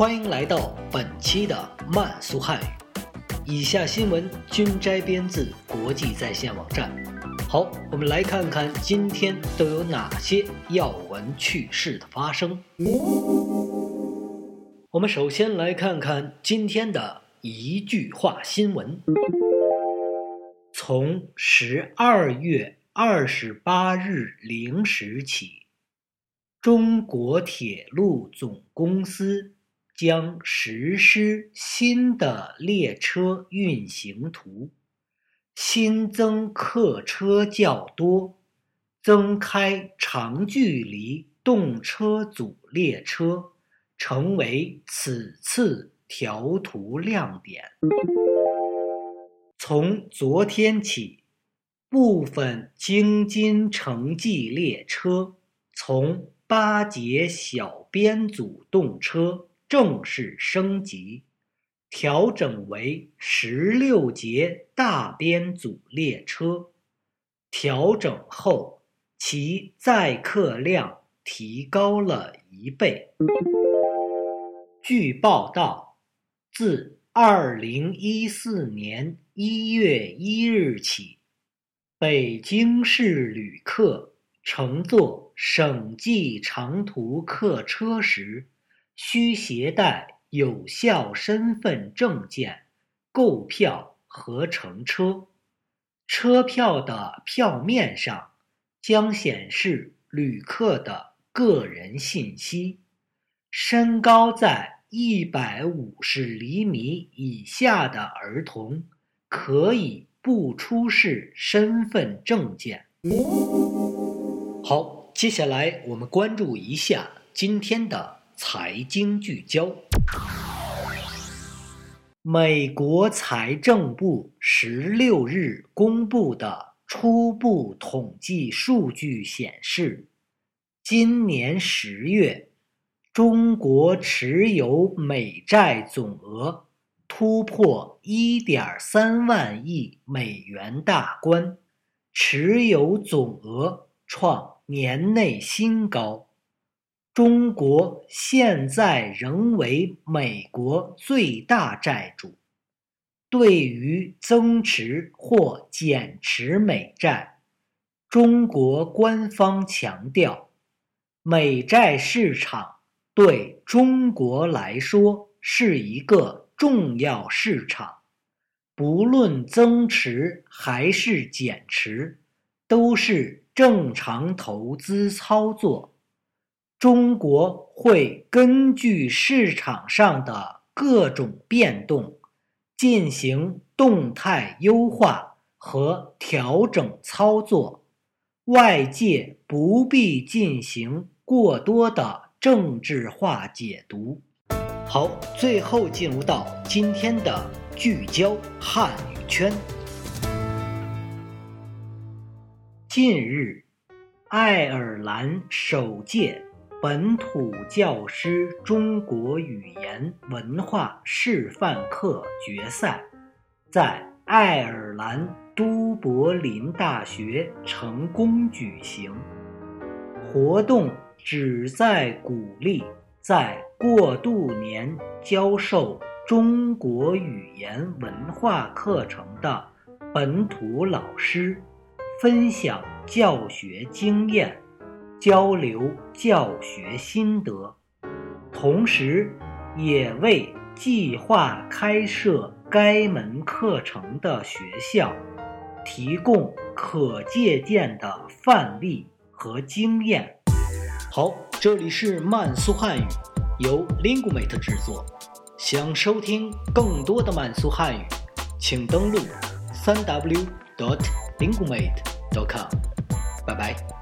欢迎来到本期的慢速汉语。以下新闻均摘编自国际在线网站。好，我们来看看今天都有哪些要闻趣事的发生。我们首先来看看今天的一句话新闻：从十二月二十八日零时起。中国铁路总公司将实施新的列车运行图，新增客车较多，增开长距离动车组列车，成为此次调图亮点。从昨天起，部分京津城际列车从八节小编组动车正式升级，调整为十六节大编组列车。调整后，其载客量提高了一倍。据报道，自二零一四年一月一日起，北京市旅客乘坐。省际长途客车时，需携带有效身份证件购票和乘车。车票的票面上将显示旅客的个人信息。身高在一百五十厘米以下的儿童可以不出示身份证件。好。接下来，我们关注一下今天的财经聚焦。美国财政部十六日公布的初步统计数据显示，今年十月，中国持有美债总额突破一点三万亿美元大关，持有总额创。年内新高，中国现在仍为美国最大债主。对于增持或减持美债，中国官方强调，美债市场对中国来说是一个重要市场，不论增持还是减持，都是。正常投资操作，中国会根据市场上的各种变动进行动态优化和调整操作，外界不必进行过多的政治化解读。好，最后进入到今天的聚焦汉语圈。近日，爱尔兰首届本土教师中国语言文化示范课决赛在爱尔兰都柏林大学成功举行。活动旨在鼓励在过渡年教授中国语言文化课程的本土老师。分享教学经验，交流教学心得，同时也为计划开设该门课程的学校提供可借鉴的范例和经验。好，这里是慢速汉语，由 linguMate 制作。想收听更多的慢速汉语，请登录三 w dot lingumate dot com 拜拜。